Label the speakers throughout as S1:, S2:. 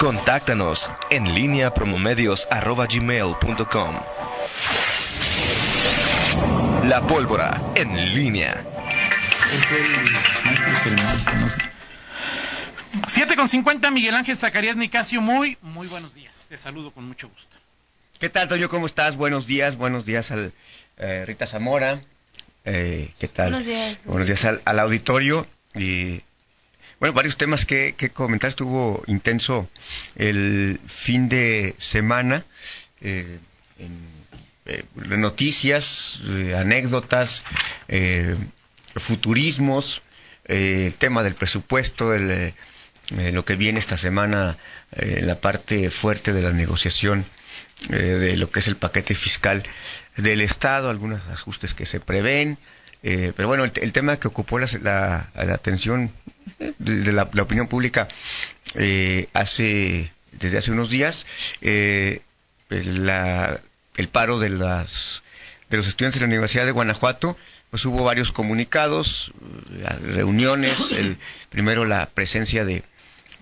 S1: Contáctanos en línea promomedios.com. La pólvora en línea.
S2: 7 con 50, Miguel Ángel Zacarías Nicasio, muy, muy buenos días. Te saludo con mucho gusto.
S3: ¿Qué tal, Toño? ¿Cómo estás? Buenos días, buenos días al eh, Rita Zamora. Eh, ¿Qué tal?
S4: Buenos días.
S3: Buenos días al, al auditorio. Y bueno, varios temas que, comentar. Estuvo intenso el fin de semana. Eh, en, noticias, anécdotas, futurismos, el tema del presupuesto, el, lo que viene esta semana, la parte fuerte de la negociación eh, de lo que es el paquete fiscal del Estado, algunos ajustes que se prevén. Eh, pero bueno, el, el, tema que ocupó la, la, la atención de la, la, opinión pública eh, hace desde hace unos días, eh, la, el paro de las de los estudiantes de la Universidad de Guanajuato, pues hubo varios comunicados, reuniones, el primero la presencia de,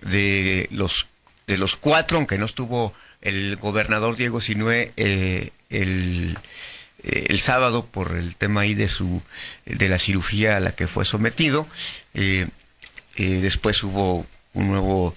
S3: de los de los cuatro, aunque no estuvo el gobernador Diego Sinue eh, el, eh, el, sábado por el tema ahí de su de la cirugía a la que fue sometido. Eh, después hubo un nuevo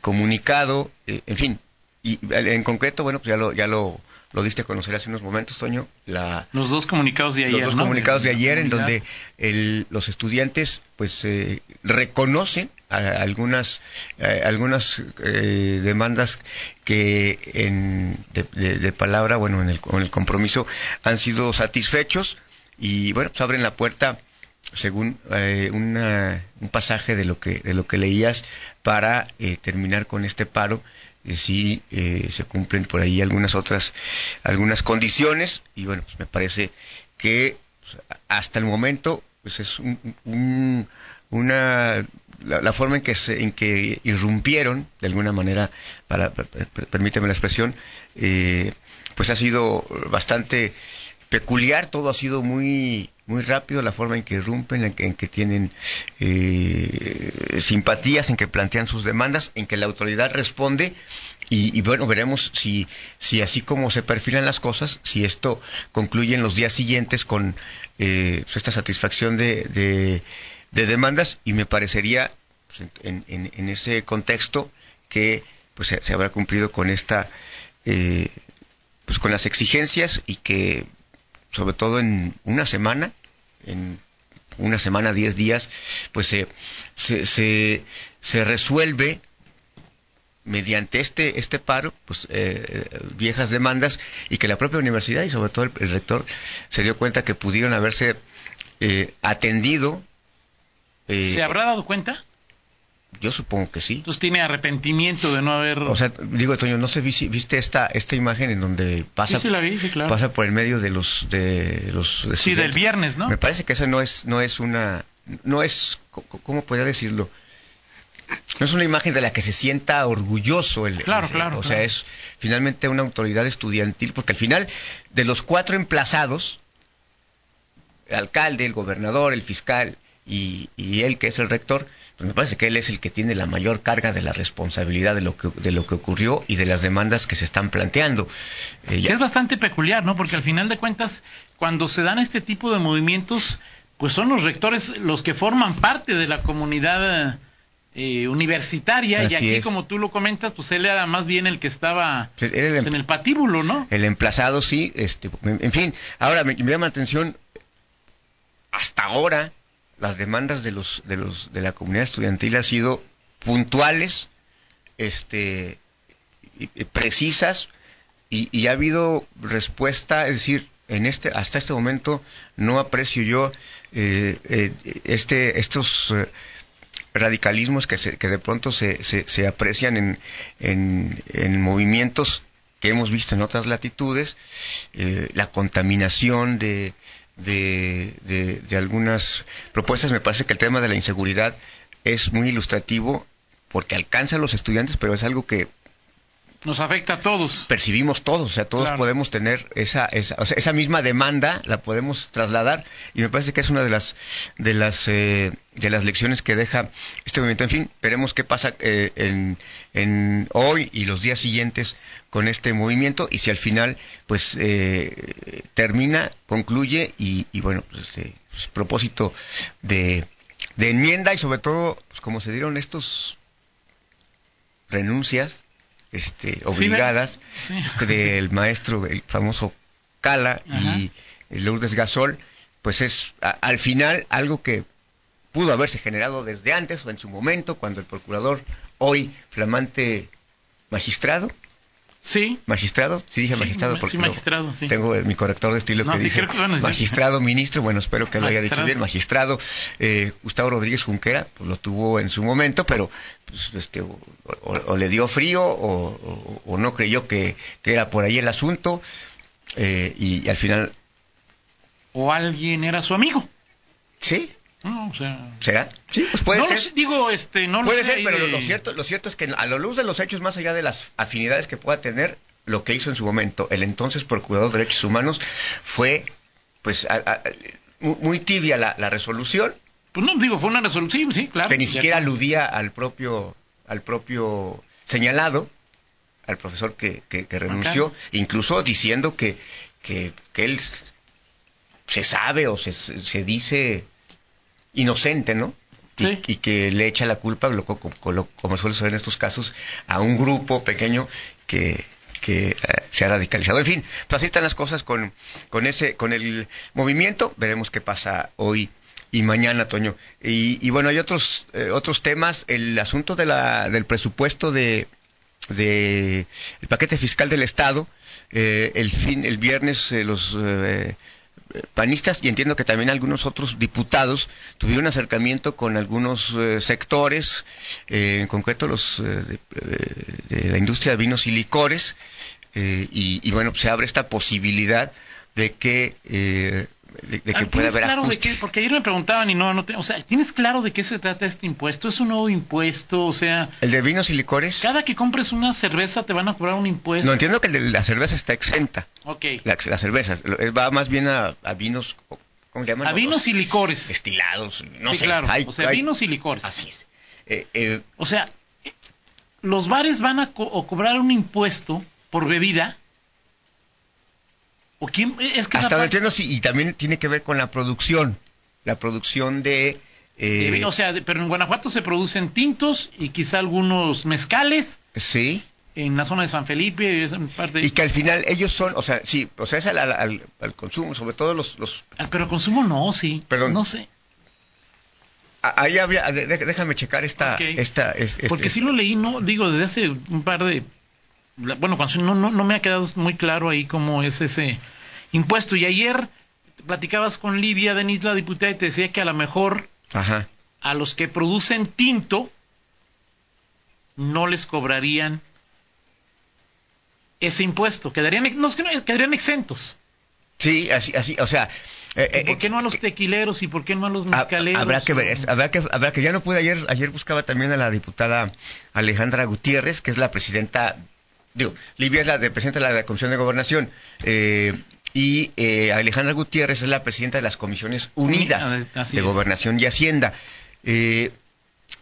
S3: comunicado, en fin, y en concreto, bueno, pues ya lo ya lo lo diste a conocer hace unos momentos, Toño. La,
S2: los dos comunicados de ayer.
S3: Los dos
S2: ¿no?
S3: comunicados de,
S2: de
S3: ayer, en donde el, los estudiantes, pues, eh, reconocen a, a algunas, a, algunas eh, demandas que, en, de, de, de, palabra, bueno, en el, en el compromiso, han sido satisfechos y, bueno, pues abren la puerta según eh, una, un pasaje de lo que de lo que leías para eh, terminar con este paro eh, sí eh, se cumplen por ahí algunas otras algunas condiciones. Y bueno pues me parece que pues, hasta el momento pues es un, un, una la, la, forma en que se, en que irrumpieron de alguna manera para permíteme la expresión eh, pues ha sido bastante peculiar, todo ha sido muy muy rápido, la forma en que irrumpen, en que, en que tienen eh, simpatías, en que plantean sus demandas, en que la autoridad responde y, bueno, veremos si, si así como se perfilan las cosas, si esto concluye en los días siguientes con eh, esta satisfacción de, de, de, demandas y me parecería pues, en, en, en, ese contexto que pues se, se habrá cumplido con esta eh, pues con las exigencias y que sobre todo en una semana, en una semana, diez días, pues se, se, se, resuelve mediante este, este paro, pues eh, viejas demandas y que la propia universidad y sobre todo el, el rector se dio cuenta que pudieron haberse eh, atendido.
S2: Eh, ¿Se habrá dado cuenta?
S3: Yo supongo que sí.
S2: Entonces tiene arrepentimiento de no haber.
S3: O sea, digo, Toño, no sé, viste esta esta imagen en donde pasa.
S2: Sí, sí la vi, sí, claro.
S3: Pasa por el medio de los de los. De
S2: sí, del viernes, ¿no?
S3: Me parece que esa no es no es una no es cómo podría decirlo. No es una imagen de la que se sienta orgulloso el.
S2: Claro,
S3: el,
S2: claro.
S3: O sea,
S2: claro.
S3: es finalmente una autoridad estudiantil, porque al final de los cuatro emplazados, el alcalde, el gobernador, el fiscal y, y él que es el rector, pues me parece que él es el que tiene la mayor carga de la responsabilidad de lo que, de lo que ocurrió y de las demandas que se están planteando.
S2: Eh, ya... Es bastante peculiar, ¿no? Porque al final de cuentas, cuando se dan este tipo de movimientos, pues son los rectores los que forman parte de la comunidad eh, universitaria
S3: Así
S2: y aquí,
S3: es.
S2: como tú lo comentas, pues él era más bien el que estaba
S3: Pues el,
S2: pues, en el patíbulo, ¿no?
S3: El emplazado, sí. Este, en, en fin, ahora me, me llama la atención, hasta ahora, las demandas de los de los de la comunidad estudiantil han sido puntuales este precisas y, y, ha habido respuesta es decir en este hasta este momento no aprecio yo eh, eh, este estos eh, radicalismos que, se, que de pronto se, se, se aprecian en, en, en movimientos que hemos visto en otras latitudes la contaminación de de, de, de, algunas propuestas. Me parece que el tema de la inseguridad es muy ilustrativo porque alcanza a los estudiantes, pero es algo que
S2: Nos afecta a todos.
S3: Percibimos todos, o sea, todos podemos tener esa, esa, o sea, esa misma demanda, la podemos trasladar y me parece que es una de las de las eh, de las lecciones que deja este movimiento. En fin, veremos qué pasa eh, en, en, hoy y los días siguientes con este movimiento y si al final, pues eh, termina, concluye y, y bueno, pues, este pues, propósito de, de enmienda y sobre todo, pues como se dieron estos renuncias este, obligadas del maestro, el famoso Cala y Lourdes Gasol, pues es al final algo que pudo haberse generado desde antes o en su momento, cuando el procurador, hoy flamante magistrado,
S2: Sí.
S3: Magistrado, sí dije magistrado porque
S2: magistrado,
S3: tengo mi corrector de estilo que dice magistrado ministro, bueno, espero que lo haya dicho bien, magistrado eh, Gustavo Rodríguez Junquera, pues lo tuvo en su momento, pero pues, este, o, le dio frío o, no creyó que, era por ahí el asunto eh, y, al final...
S2: O alguien era su amigo.
S3: Sí,
S2: no, o sea...
S3: ¿Será? Sí, pues puede ser.
S2: digo, este, no
S3: puede ser, pero lo, cierto, lo cierto es que a la luz de los hechos, más allá de las afinidades que pueda tener, lo que hizo en su momento el entonces Procurador de Derechos Humanos fue, pues, muy tibia la, resolución.
S2: Pues no, digo, fue una resolución, sí, claro.
S3: Que ni siquiera aludía al propio, al propio señalado, al profesor que, que, renunció, incluso diciendo que, que, él se sabe o se, se dice inocente, ¿no? Y, que le echa la culpa, como suele ser en estos casos, a un grupo pequeño que, que eh, se ha radicalizado. En fin, pues así están las cosas con, con, ese, con el movimiento. Veremos qué pasa hoy y mañana, Toño. Y, bueno, hay otros, eh, otros temas. El asunto de la, del presupuesto de, de el paquete fiscal del Estado. Eh, el fin, el viernes los panistas y entiendo que también algunos otros diputados tuvieron acercamiento con algunos eh, sectores, eh, en concreto los eh, de, la industria de vinos y licores, y, bueno, se abre esta posibilidad de que de, que ah, pueda haber
S2: claro de qué? Porque ayer me preguntaban y no, no o sea, ¿tienes claro de qué se trata este impuesto? ¿Es un nuevo impuesto? O sea...
S3: ¿El de vinos y licores?
S2: Cada que compres una cerveza te van a cobrar un impuesto.
S3: No, entiendo que el de la cerveza está exenta.
S2: Ok.
S3: La, las cervezas. Va más bien a, vinos, ¿cómo se llaman?
S2: A vinos y licores.
S3: Destilados, no
S2: sí,
S3: sé.
S2: claro. o sea, vinos y licores.
S3: Así es. Eh, eh,
S2: o sea, los bares van a cobrar un impuesto por bebida es que
S3: Hasta entiendo, sí, y también tiene que ver con la producción. La producción de...
S2: Eh, o sea, pero en Guanajuato se producen tintos y quizá algunos mezcales.
S3: Sí.
S2: En la zona de San Felipe. parte
S3: Y que al final ellos son, o sea, sí, o sea, es al, consumo, sobre todo los... los...
S2: Ah, pero consumo no, sí. Perdón. No sé.
S3: Ahí habría, déjame checar esta... esta este,
S2: Porque sí lo leí, no, digo, desde hace un par de... Bueno, no, no, no me ha quedado muy claro ahí cómo es ese impuesto. Y ayer platicabas con Livia Denis, la diputada, y te decía que a lo mejor a los que producen tinto no les cobrarían ese impuesto. Quedarían, no, quedarían exentos.
S3: Sí, así, así, o sea...
S2: Eh, ¿Por qué no a los eh, tequileros y por qué no a los mezcaleros?
S3: Habrá que ver, habrá que, habrá que, ya no pude ayer, ayer buscaba también a la diputada Alejandra Gutiérrez, que es la presidenta, digo, Livia es la de, presidenta de la Comisión de Gobernación, eh, y eh, Alejandra Gutiérrez es la presidenta de las Comisiones Unidas de Gobernación y Hacienda. Eh,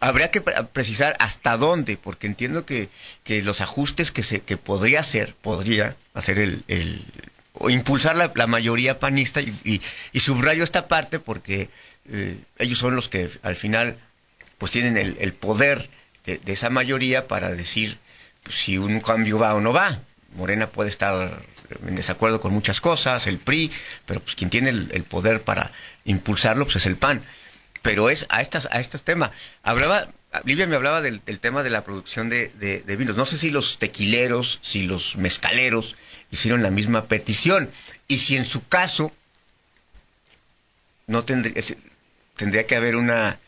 S3: habría que precisar hasta dónde, porque entiendo que, que los ajustes que se que podría hacer, podría hacer el, el o impulsar la, mayoría panista y, y, subrayo esta parte porque eh, ellos son los que al final pues tienen el, el poder de, esa mayoría para decir si un cambio va o no va. Morena puede estar en desacuerdo con muchas cosas, el PRI, pero pues quien tiene el, poder para impulsarlo pues es el PAN. Pero es a estas a estos temas. Hablaba Livia me hablaba del, tema de la producción de, vinos. No sé si los tequileros, si los mezcaleros hicieron la misma petición y si en su caso no tendría tendría que haber una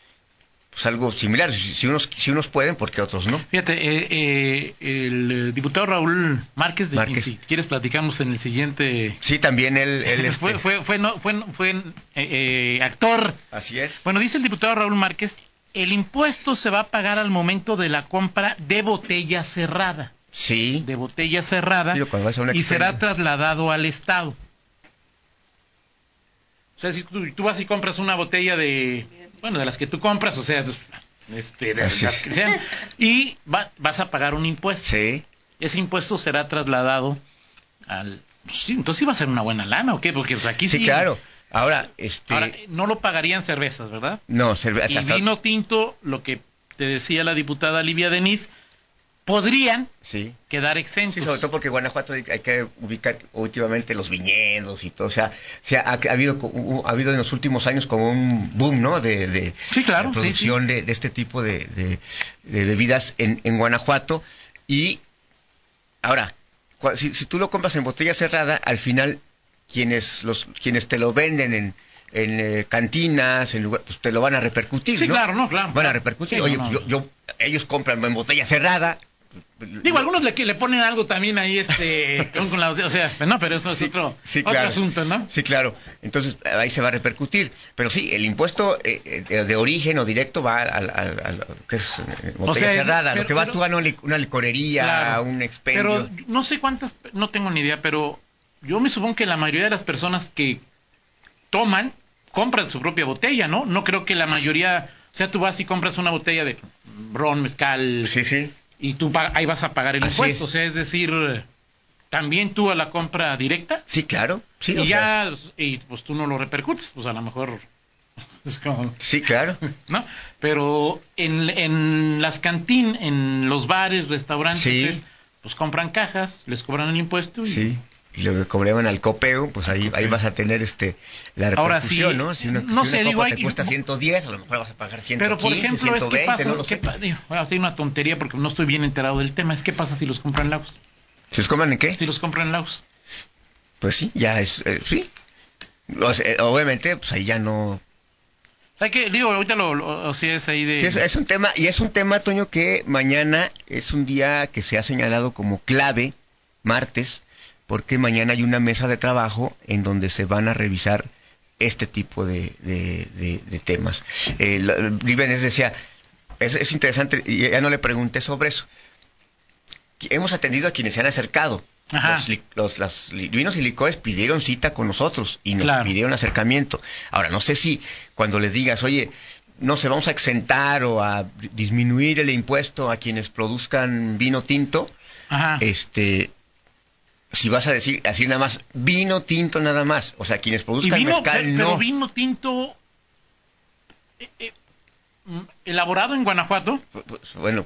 S3: pues algo similar. Si, unos, si unos pueden, porque otros no?
S2: Fíjate, eh, eh, el diputado Raúl Márquez, de si quieres platicamos en el siguiente...
S3: Sí, también él... él
S2: fue, este fue, fue, no, fue, fue eh, actor.
S3: Así es.
S2: Bueno, dice el diputado Raúl Márquez, el impuesto se va a pagar al momento de la compra de botella cerrada.
S3: Sí.
S2: de botella cerrada
S3: Sí,
S2: y será trasladado al Estado. O sea, si tú, tú vas y compras una botella de, bueno, de las que tú compras, o sea, este, de las que sean, y va- vas a pagar un impuesto.
S3: Sí.
S2: Ese impuesto será trasladado al... pues sí, entonces va a ser una buena lana, ¿o qué? Porque pues, aquí sí...
S3: Sí, claro. Ahora, este.
S2: Ahora, no lo pagarían cervezas, ¿verdad?
S3: no, cerveza.
S2: Y
S3: hasta-
S2: vino tinto, lo que te decía la diputada Livia Denis, podrían
S3: Sí.
S2: quedar
S3: Sí,
S2: exentos.
S3: sobre todo porque Guanajuato hay hay que ubicar últimamente los viñedos y todo. O sea, se ha, ha habido ha habido en los últimos años como un boom, ¿no? De, de,
S2: Sí, claro,
S3: de
S2: sí,
S3: producción De, de este tipo de, bebidas en, en Guanajuato. Y ahora, si, si tú lo compras en botella cerrada, al final quienes los quienes te lo venden en en eh, cantinas, en lugar, pues te lo van a repercutir,
S2: Sí,
S3: ¿no?
S2: claro, no, claro.
S3: Van a repercutir.
S2: Sí,
S3: Oye,
S2: no, no.
S3: Yo, yo- ellos compran en botella cerrada.
S2: Digo, algunos le, le ponen algo también ahí, este, con, con la, o sea, no, pero eso es
S3: Sí,
S2: otro,
S3: sí,
S2: otro
S3: claro.
S2: asunto, ¿no?
S3: Sí, claro. Entonces ahí se va a repercutir. Pero sí, el impuesto eh, eh, de origen o directo va al, al- al- que es eh, botella
S2: sea,
S3: cerrada.
S2: pero-
S3: Lo que vas
S2: pero-
S3: tú a una, li- una licorería,
S2: Claro.
S3: un expendio.
S2: Pero no sé cuántas, no tengo ni idea, pero yo me supongo que la mayoría de las personas que toman compran su propia botella, ¿no? No creo que la mayoría, o sea, tú vas y compras una botella de ron, mezcal,
S3: Sí, sí.
S2: Y tú ahí vas a pagar el
S3: Así
S2: impuesto,
S3: es.
S2: o sea, es decir, también tú a la compra directa
S3: Sí, claro. Sí,
S2: y
S3: o sea,
S2: ya, y pues tú no lo repercutes, pues a lo mejor es como,
S3: sí, claro.
S2: ¿no? Pero en, en las cantinas, en los bares, restaurantes,
S3: Sí.
S2: pues compran cajas, les cobran el impuesto y
S3: Sí. Y lo que cobraban al copeo, pues ahí, ahí vas a tener este la
S2: Ahora
S3: repercusión,
S2: sí,
S3: ¿no? Si una,
S2: no
S3: si
S2: sé,
S3: una
S2: digo,
S3: copa
S2: hay-
S3: te cuesta 110, a lo mejor vas a pagar 115,
S2: Pero por ejemplo, es
S3: 120,
S2: que pasa,
S3: no
S2: ¿qué
S3: sé.
S2: pa- digo, voy a hacer una tontería porque no estoy bien enterado del tema, es qué pasa si los compran Lagos,
S3: ¿Si los compran en qué?
S2: si los compran Lagos.
S3: Pues sí, ya es, eh, sí. O sea, eh, obviamente, pues ahí ya no,
S2: sea que, digo, ahorita lo, lo- o sea, es ahí de...
S3: Sí, es, es un tema, y es un tema, Toño, que mañana es un día que se ha señalado como clave, martes, porque mañana hay una mesa de trabajo en donde se van a revisar este tipo de, de- de- de temas. Eh, Líbenes decía, es, es interesante, ya no le pregunté sobre eso. Hemos atendido a quienes se han acercado.
S2: Ajá.
S3: Los, las vinos y licores pidieron cita con nosotros y nos
S2: Claro.
S3: pidieron acercamiento. Ahora, no sé si cuando les digas, oye, no sé, vamos a exentar o a di- disminuir el impuesto a quienes produzcan vino tinto,
S2: Ajá.
S3: este, si vas a decir así nada más, vino tinto nada más, o sea, quienes produzcan
S2: vino,
S3: mezcal
S2: pe-
S3: no.
S2: pero vino tinto eh, eh, elaborado en Guanajuato.
S3: Pues, bueno,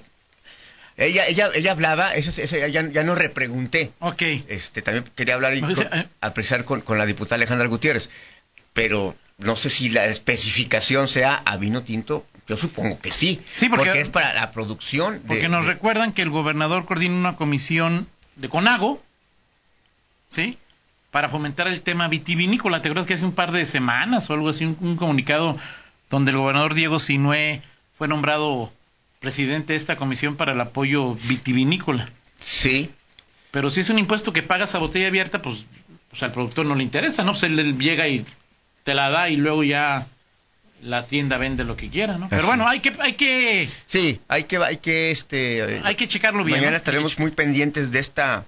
S3: ella, ella, ella hablaba, eso, eso ya, ya no repregunté.
S2: Ok.
S3: Este, también quería hablar y con-
S2: eh.
S3: apreciar con, con la diputada Alejandra Gutiérrez, pero no sé si la especificación sea a vino tinto, yo supongo que sí,
S2: Sí, porque-
S3: es para la producción. de-
S2: Porque nos
S3: de-
S2: recuerdan que el gobernador coordina una comisión de CONAGO, ¿sí? Para fomentar el tema vitivinícola. ¿Te acuerdas que hace un par de semanas o algo así, un, un comunicado donde el gobernador Diego Sinué fue nombrado presidente de esta comisión para el apoyo vitivinícola?
S3: Sí,
S2: Pero si es un impuesto que pagas a botella abierta, pues, pues al productor no le interesa, ¿no? Pues él, él llega y te la da y luego ya la tienda vende lo que quiera, ¿no? Pero bueno, hay que, hay que,
S3: sí, hay que, hay que, este,
S2: hay que checarlo bien.
S3: mañana
S2: ¿no?
S3: estaremos muy pendientes de esta,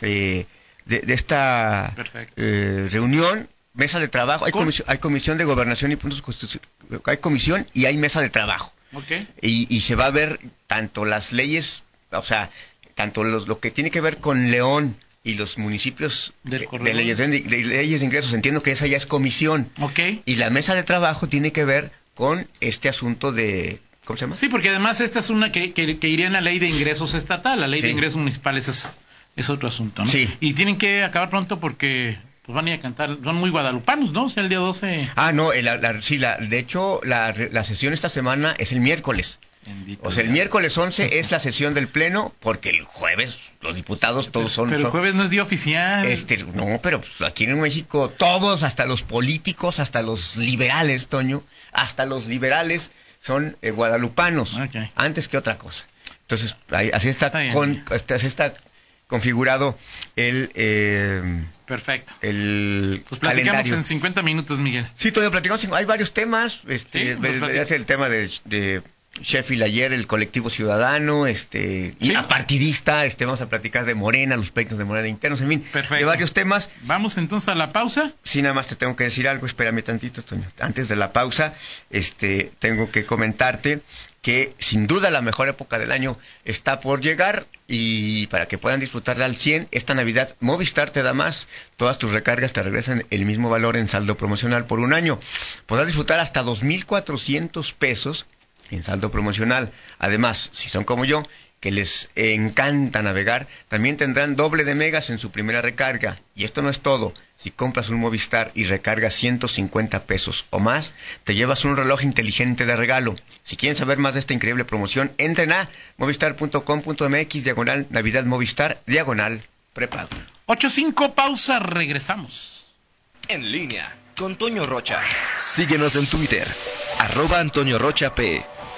S3: eh, de, de esta eh, reunión, mesa de trabajo. Hay comisión, hay comisión de gobernación y puntos constitucionales. Hay comisión y hay mesa de trabajo. Y, y se va a ver tanto las leyes, o sea, tanto los, lo que tiene que ver con León y los municipios
S2: Del
S3: de, leyes, de, leyes de ingresos, entiendo que esa ya es comisión.
S2: Ok.
S3: Y la mesa de trabajo tiene que ver con este asunto de, ¿cómo se llama?
S2: Sí, porque además esta es una que, que, que iría en la ley de ingresos estatal, la ley
S3: Sí.
S2: de ingresos municipales es, es otro asunto, ¿no?
S3: Sí.
S2: Y tienen que acabar pronto porque pues van a ir a cantar, son muy guadalupanos, ¿no? O sea, el día 12...
S3: Ah, no, eh, la, la- sí, la, de hecho, la, la sesión esta semana es el miércoles.
S2: Bendito
S3: O sea, el
S2: Dios.
S3: miércoles 11 es la sesión del Pleno, porque el jueves los diputados todos son...
S2: Pero el jueves no es día oficial.
S3: Este, no, pero pues, aquí en México todos, hasta los políticos, hasta los liberales, Toño, hasta los liberales son eh, guadalupanos,
S2: Ok.
S3: antes que otra cosa. Entonces, ahí- así está,
S2: Está
S3: con- este, así está configurado el, eh,
S2: Perfecto.
S3: el
S2: Pues platicamos
S3: calendario.
S2: en 50 minutos, Miguel.
S3: Sí, Toño, platicamos, hay varios temas,
S2: Sí,
S3: este,
S2: platicas.
S3: es el tema de, de Sheffield ayer, el colectivo ciudadano, este, y
S2: Sí.
S3: apartidista, este, vamos a platicar de Morena, los pleitos de Morena internos, en fin,
S2: Perfecto.
S3: de varios temas.
S2: Vamos entonces a la pausa.
S3: Sí, nada más te tengo que decir algo, espérame tantito, Toño. Antes de la pausa, este, tengo que comentarte que sin duda la mejor época del año está por llegar y para que puedan disfrutarla al 100, esta Navidad Movistar te da más. Todas tus recargas te regresan el mismo valor en saldo promocional por un año. Podrás disfrutar hasta 2.400 pesos en saldo promocional. Además, si son como yo, que les encanta navegar, también tendrán doble de megas en su primera recarga. Y esto no es todo. Si compras un Movistar y recargas 150 pesos o más, te llevas un reloj inteligente de regalo. Si quieren saber más de esta increíble promoción, entren a movistar.com.mx, diagonal Navidad Movistar, diagonal prepago.
S2: 8-5, pausa, regresamos.
S1: En línea con Toño Rocha. Síguenos en Twitter, arroba Antonio Rocha P